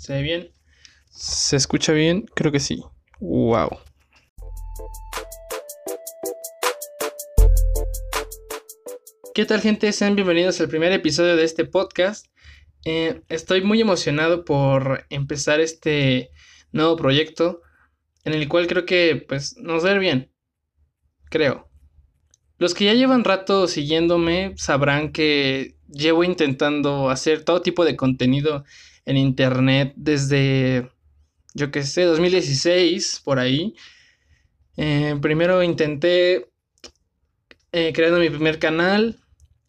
¿Se ve bien? ¿Se escucha bien? Creo que sí. ¡Wow! ¿Qué tal gente? Sean bienvenidos al primer episodio de este podcast. Eh, estoy muy emocionado por empezar este nuevo proyecto en el cual creo que pues nos va a ir bien. Creo. Los que ya llevan rato siguiéndome sabrán que llevo intentando hacer todo tipo de contenido en internet desde, yo que sé, 2016, por ahí. Eh, primero intenté eh, creando mi primer canal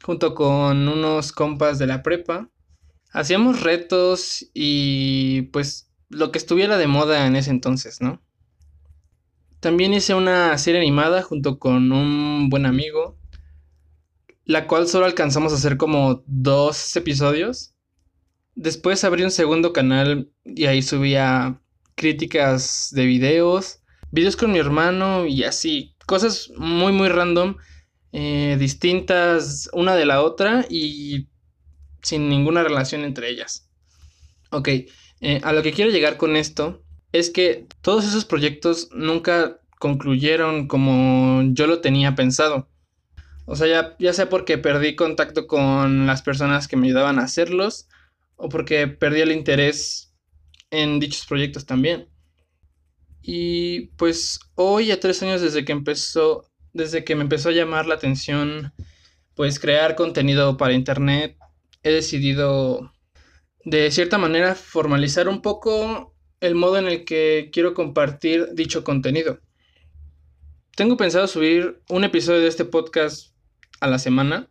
junto con unos compas de la prepa. Hacíamos retos y pues lo que estuviera de moda en ese entonces, ¿no? También hice una serie animada junto con un buen amigo, la cual solo alcanzamos a hacer como dos episodios. Después abrí un segundo canal y ahí subía críticas de videos, videos con mi hermano y así, cosas muy muy random, eh, distintas una de la otra y sin ninguna relación entre ellas. Ok, eh, a lo que quiero llegar con esto es que todos esos proyectos nunca concluyeron como yo lo tenía pensado. O sea, ya, ya sea porque perdí contacto con las personas que me ayudaban a hacerlos o porque perdí el interés en dichos proyectos también. Y pues hoy, a tres años desde que empezó, desde que me empezó a llamar la atención, pues crear contenido para internet, he decidido de cierta manera formalizar un poco el modo en el que quiero compartir dicho contenido. Tengo pensado subir un episodio de este podcast a la semana.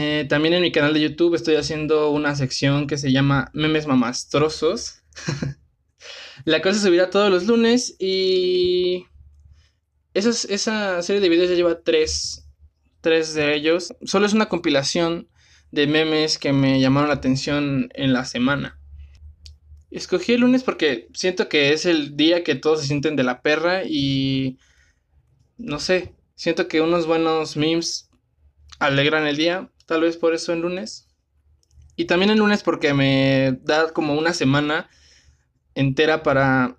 Eh, también en mi canal de YouTube estoy haciendo una sección que se llama Memes Mamastrosos. la cosa se subirá todos los lunes y esa, esa serie de videos ya lleva tres, tres de ellos. Solo es una compilación de memes que me llamaron la atención en la semana. Escogí el lunes porque siento que es el día que todos se sienten de la perra y no sé, siento que unos buenos memes alegran el día, tal vez por eso el lunes. Y también el lunes porque me da como una semana entera para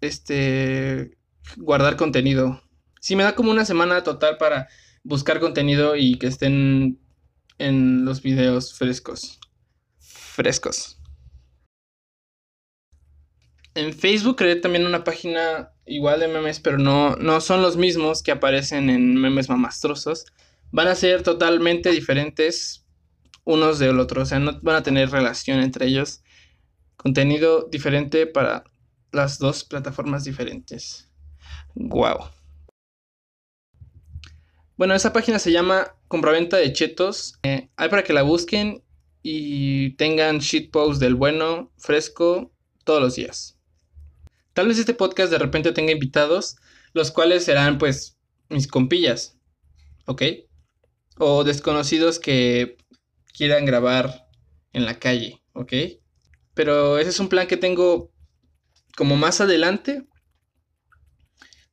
este guardar contenido. Sí, me da como una semana total para buscar contenido y que estén en los videos frescos. Frescos. En Facebook creé también una página igual de memes, pero no, no son los mismos que aparecen en memes mamastrosos. Van a ser totalmente diferentes unos del otro, o sea, no van a tener relación entre ellos. Contenido diferente para las dos plataformas diferentes. Wow. Bueno, esa página se llama Compraventa de Chetos. Eh, hay para que la busquen y tengan shitpost del bueno, fresco, todos los días. Tal vez este podcast de repente tenga invitados, los cuales serán pues mis compillas, ¿ok? O desconocidos que quieran grabar en la calle, ¿ok? Pero ese es un plan que tengo como más adelante.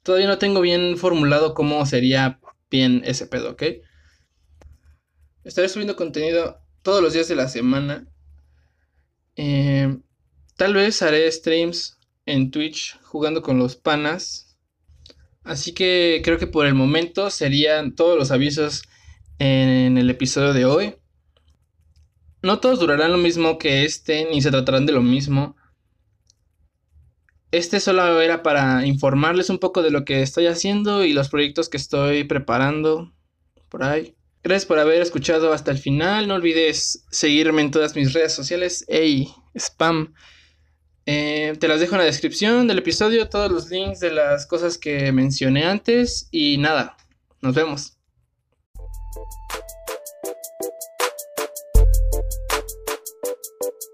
Todavía no tengo bien formulado cómo sería bien ese pedo, ¿ok? Estaré subiendo contenido todos los días de la semana. Eh, tal vez haré streams en Twitch jugando con los panas. Así que creo que por el momento serían todos los avisos en el episodio de hoy. No todos durarán lo mismo que este, ni se tratarán de lo mismo. Este solo era para informarles un poco de lo que estoy haciendo y los proyectos que estoy preparando por ahí. Gracias por haber escuchado hasta el final. No olvides seguirme en todas mis redes sociales. Hey, spam. Eh, te las dejo en la descripción del episodio, todos los links de las cosas que mencioné antes y nada, nos vemos.